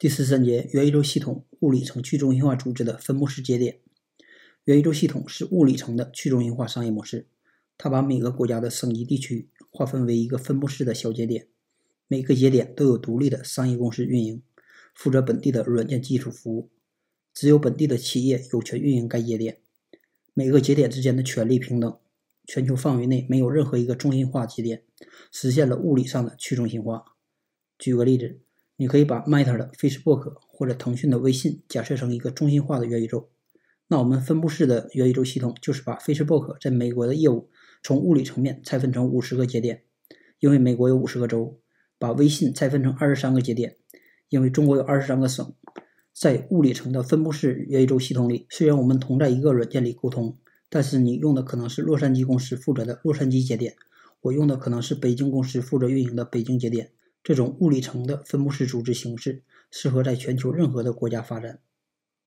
第十三节，元宇宙系统物理层去中心化组织的分布式节点。元宇宙系统是物理层的去中心化商业模式，它把每个国家的省级地区划分为一个分布式的小节点，每个节点都有独立的商业公司运营，负责本地的软件技术服务，只有本地的企业有权运营该节点，每个节点之间的权利平等，全球范围内没有任何一个中心化节点，实现了物理上的去中心化。举个例子。你可以把 Meta 的 Facebook 或者腾讯的微信假设成一个中心化的元宇宙，那我们分布式的元宇宙系统就是把 Facebook 在美国的业务从物理层面拆分成五十个节点，因为美国有五十个州；把微信拆分成二十三个节点，因为中国有二十三个省。在物理层的分布式元宇宙系统里，虽然我们同在一个软件里沟通，但是你用的可能是洛杉矶公司负责的洛杉矶节点，我用的可能是北京公司负责运营的北京节点。这种物理层的分布式组织形式适合在全球任何的国家发展。